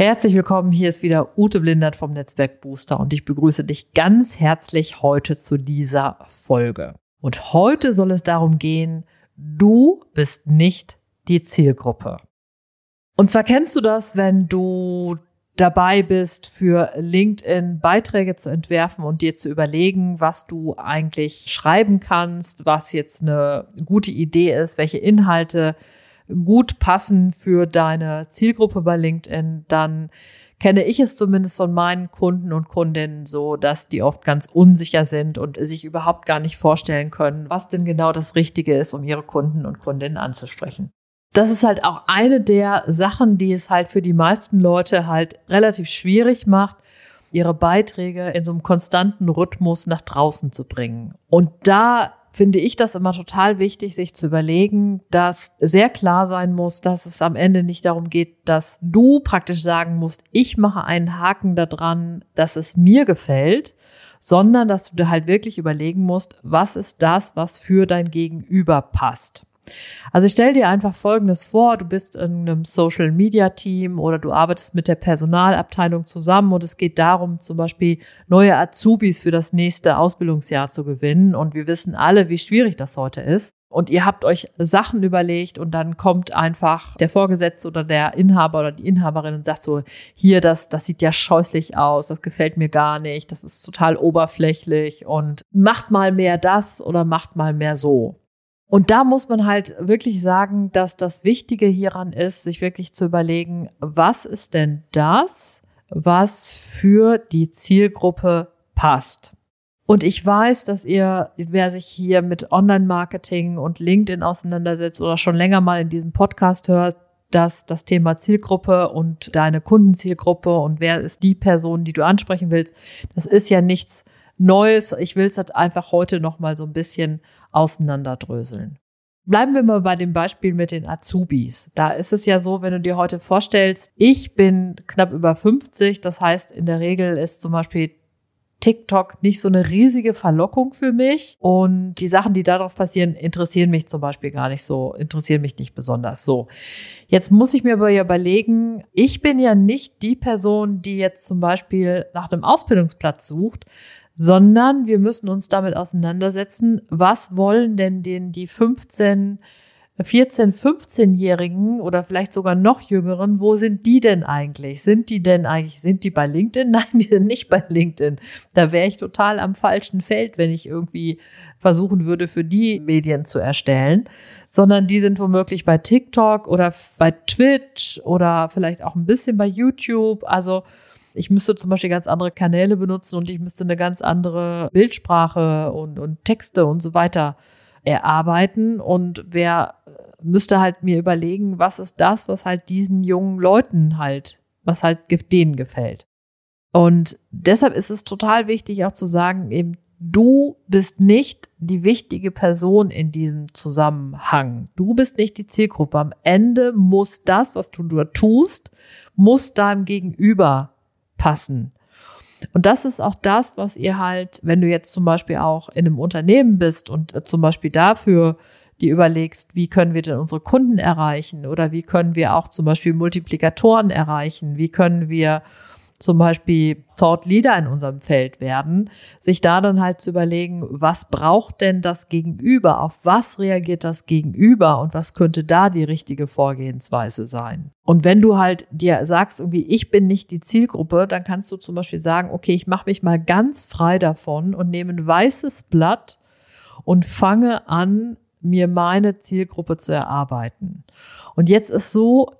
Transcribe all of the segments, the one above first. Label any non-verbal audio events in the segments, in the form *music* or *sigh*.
Herzlich willkommen, hier ist wieder Ute Blindert vom Netzwerk Booster und ich begrüße dich ganz herzlich heute zu dieser Folge. Und heute soll es darum gehen, du bist nicht die Zielgruppe. Und zwar kennst du das, wenn du dabei bist, für LinkedIn Beiträge zu entwerfen und dir zu überlegen, was du eigentlich schreiben kannst, was jetzt eine gute Idee ist, welche Inhalte gut passen für deine Zielgruppe bei LinkedIn, dann kenne ich es zumindest von meinen Kunden und Kundinnen so, dass die oft ganz unsicher sind und sich überhaupt gar nicht vorstellen können, was denn genau das Richtige ist, um ihre Kunden und Kundinnen anzusprechen. Das ist halt auch eine der Sachen, die es halt für die meisten Leute halt relativ schwierig macht, ihre Beiträge in so einem konstanten Rhythmus nach draußen zu bringen. Und da finde ich das immer total wichtig, sich zu überlegen, dass sehr klar sein muss, dass es am Ende nicht darum geht, dass du praktisch sagen musst, ich mache einen Haken da dran, dass es mir gefällt, sondern dass du dir halt wirklich überlegen musst, was ist das, was für dein Gegenüber passt. Also stell dir einfach Folgendes vor, du bist in einem Social Media Team oder du arbeitest mit der Personalabteilung zusammen und es geht darum, zum Beispiel neue Azubis für das nächste Ausbildungsjahr zu gewinnen. Und wir wissen alle, wie schwierig das heute ist. Und ihr habt euch Sachen überlegt und dann kommt einfach der Vorgesetzte oder der Inhaber oder die Inhaberin und sagt so, hier, das, das sieht ja scheußlich aus, das gefällt mir gar nicht, das ist total oberflächlich und macht mal mehr das oder macht mal mehr so. Und da muss man halt wirklich sagen, dass das Wichtige hieran ist, sich wirklich zu überlegen, was ist denn das, was für die Zielgruppe passt. Und ich weiß, dass ihr, wer sich hier mit Online-Marketing und LinkedIn auseinandersetzt oder schon länger mal in diesem Podcast hört, dass das Thema Zielgruppe und deine Kundenzielgruppe und wer ist die Person, die du ansprechen willst, das ist ja nichts Neues. Ich will es halt einfach heute noch mal so ein bisschen auseinanderdröseln. Bleiben wir mal bei dem Beispiel mit den Azubis. Da ist es ja so, wenn du dir heute vorstellst, ich bin knapp über 50, das heißt, in der Regel ist zum Beispiel TikTok nicht so eine riesige Verlockung für mich. Und die Sachen, die darauf passieren, interessieren mich zum Beispiel gar nicht so, interessieren mich nicht besonders so. Jetzt muss ich mir aber ja überlegen, ich bin ja nicht die Person, die jetzt zum Beispiel nach einem Ausbildungsplatz sucht, sondern wir müssen uns damit auseinandersetzen, was wollen denn den die 15, 14, 15-Jährigen oder vielleicht sogar noch jüngeren, wo sind die denn eigentlich? Sind die denn eigentlich, sind die bei LinkedIn? *laughs* Nein, die sind nicht bei LinkedIn. Da wäre ich total am falschen Feld, wenn ich irgendwie versuchen würde, für die Medien zu erstellen, sondern die sind womöglich bei TikTok oder bei Twitch oder vielleicht auch ein bisschen bei YouTube. Also ich müsste zum Beispiel ganz andere Kanäle benutzen und ich müsste eine ganz andere Bildsprache und, und Texte und so weiter erarbeiten. Und wer müsste halt mir überlegen, was ist das, was halt diesen jungen Leuten halt, was halt denen gefällt. Und deshalb ist es total wichtig auch zu sagen, eben du bist nicht die wichtige Person in diesem Zusammenhang. Du bist nicht die Zielgruppe. Am Ende muss das, was du nur tust, muss deinem Gegenüber passen. Und das ist auch das, was ihr halt, wenn du jetzt zum Beispiel auch in einem Unternehmen bist und äh, zum Beispiel dafür die überlegst, wie können wir denn unsere Kunden erreichen oder wie können wir auch zum Beispiel Multiplikatoren erreichen, wie können wir zum Beispiel Thought Leader in unserem Feld werden, sich da dann halt zu überlegen, was braucht denn das Gegenüber? Auf was reagiert das Gegenüber? Und was könnte da die richtige Vorgehensweise sein? Und wenn du halt dir sagst, irgendwie, ich bin nicht die Zielgruppe, dann kannst du zum Beispiel sagen, okay, ich mache mich mal ganz frei davon und nehme ein weißes Blatt und fange an, mir meine Zielgruppe zu erarbeiten. Und jetzt ist so,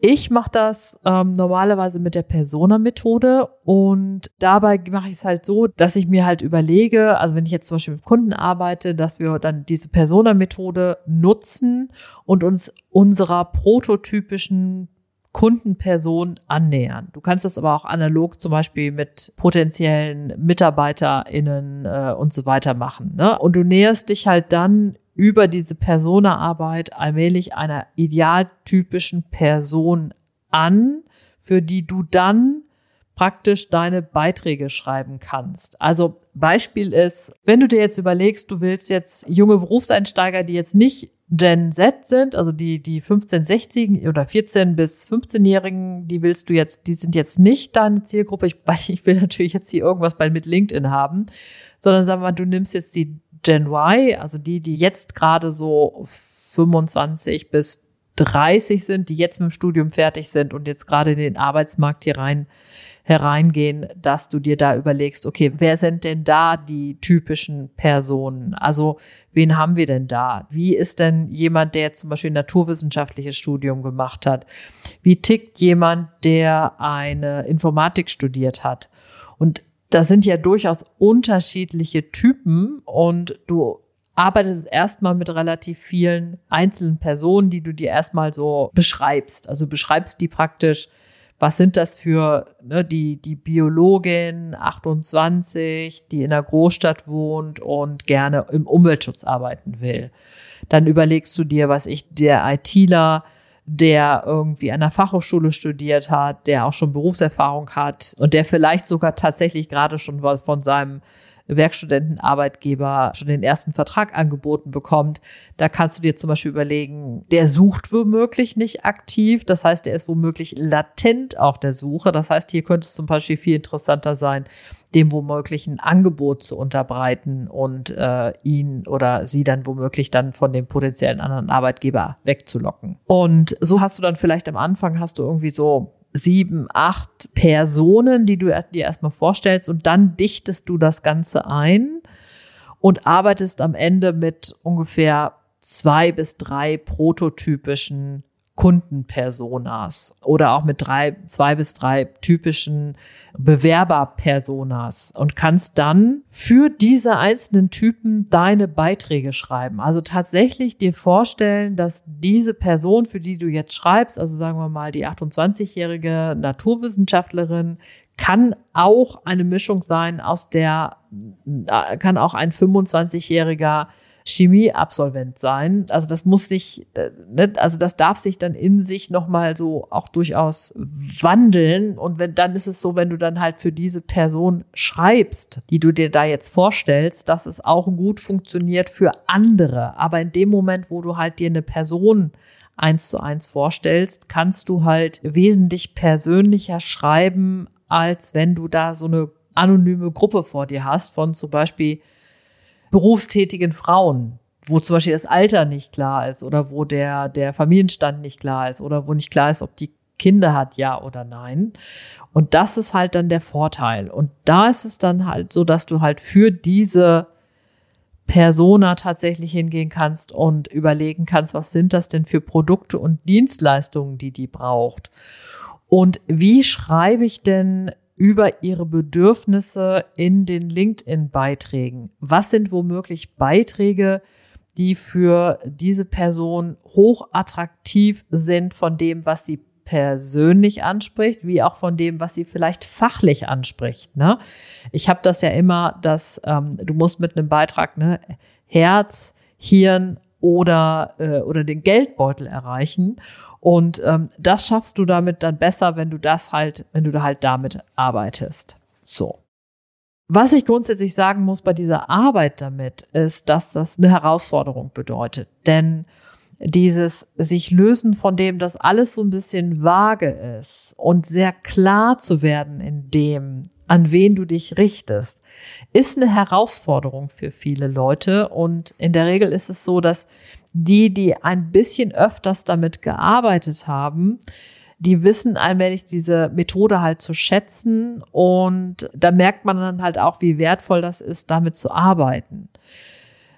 ich mache das ähm, normalerweise mit der Persona-Methode und dabei mache ich es halt so, dass ich mir halt überlege, also wenn ich jetzt zum Beispiel mit Kunden arbeite, dass wir dann diese Persona-Methode nutzen und uns unserer prototypischen Kundenperson annähern. Du kannst das aber auch analog zum Beispiel mit potenziellen MitarbeiterInnen äh, und so weiter machen. Ne? Und du näherst dich halt dann über diese Personaarbeit allmählich einer idealtypischen Person an, für die du dann praktisch deine Beiträge schreiben kannst. Also Beispiel ist, wenn du dir jetzt überlegst, du willst jetzt junge Berufseinsteiger, die jetzt nicht Gen Z sind, also die, die 15, 16 oder 14 bis 15-Jährigen, die willst du jetzt, die sind jetzt nicht deine Zielgruppe. Ich, ich will natürlich jetzt hier irgendwas bei mit LinkedIn haben, sondern sagen wir mal, du nimmst jetzt die Gen Y, also die, die jetzt gerade so 25 bis 30 sind, die jetzt mit dem Studium fertig sind und jetzt gerade in den Arbeitsmarkt hier rein hereingehen, dass du dir da überlegst, okay, wer sind denn da die typischen Personen? Also wen haben wir denn da? Wie ist denn jemand, der zum Beispiel ein naturwissenschaftliches Studium gemacht hat? Wie tickt jemand, der eine Informatik studiert hat? Und das sind ja durchaus unterschiedliche Typen und du arbeitest erstmal mit relativ vielen einzelnen Personen, die du dir erstmal so beschreibst. Also beschreibst die praktisch, was sind das für ne, die, die Biologin 28, die in einer Großstadt wohnt und gerne im Umweltschutz arbeiten will. Dann überlegst du dir, was ich, der ITler, der irgendwie an der Fachhochschule studiert hat, der auch schon Berufserfahrung hat und der vielleicht sogar tatsächlich gerade schon was von seinem Werkstudentenarbeitgeber schon den ersten Vertrag angeboten bekommt, da kannst du dir zum Beispiel überlegen, der sucht womöglich nicht aktiv, das heißt, der ist womöglich latent auf der Suche. Das heißt, hier könnte es zum Beispiel viel interessanter sein, dem womöglich ein Angebot zu unterbreiten und äh, ihn oder sie dann womöglich dann von dem potenziellen anderen Arbeitgeber wegzulocken. Und so hast du dann vielleicht am Anfang hast du irgendwie so sieben, acht Personen, die du dir erstmal vorstellst und dann dichtest du das Ganze ein und arbeitest am Ende mit ungefähr zwei bis drei prototypischen Kundenpersonas oder auch mit drei, zwei bis drei typischen Bewerberpersonas und kannst dann für diese einzelnen Typen deine Beiträge schreiben. Also tatsächlich dir vorstellen, dass diese Person, für die du jetzt schreibst, also sagen wir mal die 28-jährige Naturwissenschaftlerin, kann auch eine Mischung sein aus der, kann auch ein 25-jähriger Chemieabsolvent sein. Also das muss sich, äh, ne, also das darf sich dann in sich nochmal so auch durchaus wandeln. Und wenn dann ist es so, wenn du dann halt für diese Person schreibst, die du dir da jetzt vorstellst, dass es auch gut funktioniert für andere. Aber in dem Moment, wo du halt dir eine Person eins zu eins vorstellst, kannst du halt wesentlich persönlicher schreiben, als wenn du da so eine anonyme Gruppe vor dir hast von zum Beispiel berufstätigen Frauen, wo zum Beispiel das Alter nicht klar ist oder wo der, der Familienstand nicht klar ist oder wo nicht klar ist, ob die Kinder hat, ja oder nein. Und das ist halt dann der Vorteil. Und da ist es dann halt so, dass du halt für diese Persona tatsächlich hingehen kannst und überlegen kannst, was sind das denn für Produkte und Dienstleistungen, die die braucht. Und wie schreibe ich denn über ihre Bedürfnisse in den LinkedIn-Beiträgen. Was sind womöglich Beiträge, die für diese Person hoch attraktiv sind von dem, was sie persönlich anspricht, wie auch von dem, was sie vielleicht fachlich anspricht. Ne? Ich habe das ja immer, dass ähm, du musst mit einem Beitrag ne, Herz, Hirn oder, äh, oder den Geldbeutel erreichen. Und ähm, das schaffst du damit dann besser, wenn du das halt, wenn du da halt damit arbeitest. So. Was ich grundsätzlich sagen muss bei dieser Arbeit damit, ist, dass das eine Herausforderung bedeutet. Denn dieses sich lösen von dem, dass alles so ein bisschen vage ist und sehr klar zu werden in dem, an wen du dich richtest, ist eine Herausforderung für viele Leute. Und in der Regel ist es so, dass die, die ein bisschen öfters damit gearbeitet haben, die wissen allmählich diese Methode halt zu schätzen und da merkt man dann halt auch, wie wertvoll das ist, damit zu arbeiten.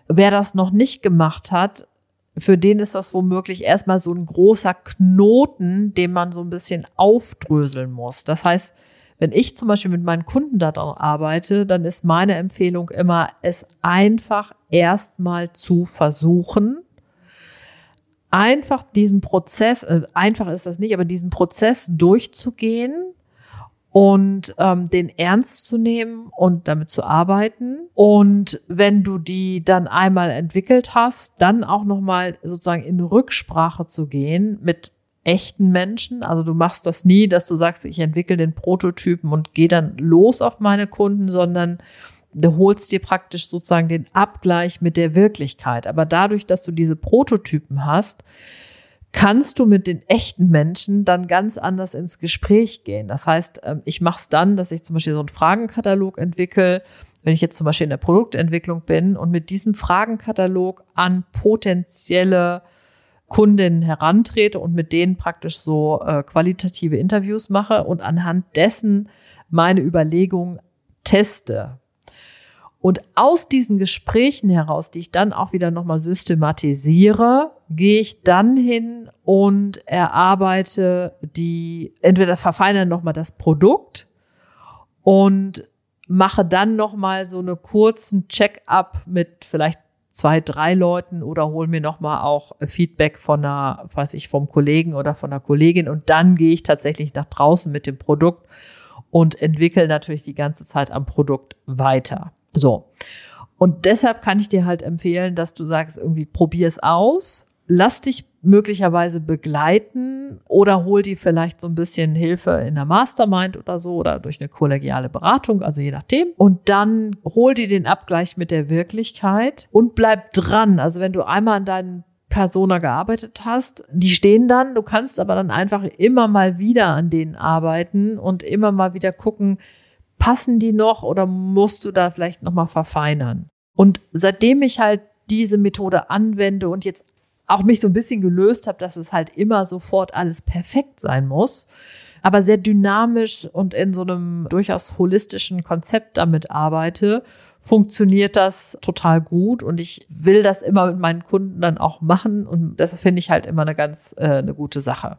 Wer das noch nicht gemacht hat, für den ist das womöglich erstmal so ein großer Knoten, den man so ein bisschen aufdröseln muss. Das heißt, wenn ich zum Beispiel mit meinen Kunden daran arbeite, dann ist meine Empfehlung immer, es einfach erstmal zu versuchen. Einfach diesen Prozess, äh, einfach ist das nicht, aber diesen Prozess durchzugehen und ähm, den ernst zu nehmen und damit zu arbeiten. Und wenn du die dann einmal entwickelt hast, dann auch nochmal sozusagen in Rücksprache zu gehen mit echten Menschen. Also du machst das nie, dass du sagst, ich entwickle den Prototypen und gehe dann los auf meine Kunden, sondern du holst dir praktisch sozusagen den Abgleich mit der Wirklichkeit. Aber dadurch, dass du diese Prototypen hast, kannst du mit den echten Menschen dann ganz anders ins Gespräch gehen. Das heißt, ähm, ich mache es dann, dass ich zum Beispiel so einen Fragenkatalog entwickle, wenn ich jetzt zum Beispiel in der Produktentwicklung bin und mit diesem Fragenkatalog an potenzielle Kundinnen herantrete und mit denen praktisch so äh, qualitative Interviews mache und anhand dessen meine Überlegungen teste. Und aus diesen Gesprächen heraus, die ich dann auch wieder nochmal systematisiere, gehe ich dann hin und erarbeite die, entweder verfeinere nochmal das Produkt und mache dann nochmal so eine kurzen Check-up mit vielleicht zwei, drei Leuten oder hole mir nochmal auch Feedback von einer, weiß ich, vom Kollegen oder von einer Kollegin und dann gehe ich tatsächlich nach draußen mit dem Produkt und entwickle natürlich die ganze Zeit am Produkt weiter. So. Und deshalb kann ich dir halt empfehlen, dass du sagst, irgendwie probier es aus, lass dich möglicherweise begleiten oder hol dir vielleicht so ein bisschen Hilfe in der Mastermind oder so oder durch eine kollegiale Beratung, also je nachdem. Und dann hol dir den Abgleich mit der Wirklichkeit und bleib dran. Also wenn du einmal an deinen Persona gearbeitet hast, die stehen dann, du kannst aber dann einfach immer mal wieder an denen arbeiten und immer mal wieder gucken, passen die noch oder musst du da vielleicht noch mal verfeinern? Und seitdem ich halt diese Methode anwende und jetzt auch mich so ein bisschen gelöst habe, dass es halt immer sofort alles perfekt sein muss, aber sehr dynamisch und in so einem durchaus holistischen Konzept damit arbeite, funktioniert das total gut und ich will das immer mit meinen Kunden dann auch machen und das finde ich halt immer eine ganz äh, eine gute Sache.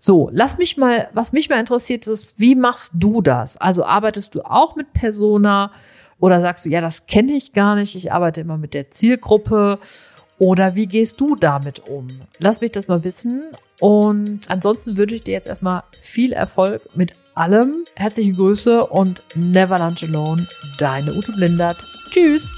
So, lass mich mal, was mich mal interessiert ist, wie machst du das? Also arbeitest du auch mit Persona oder sagst du, ja, das kenne ich gar nicht, ich arbeite immer mit der Zielgruppe oder wie gehst du damit um? Lass mich das mal wissen und ansonsten wünsche ich dir jetzt erstmal viel Erfolg mit allem. Herzliche Grüße und never lunch alone. Deine Ute Blindert. Tschüss.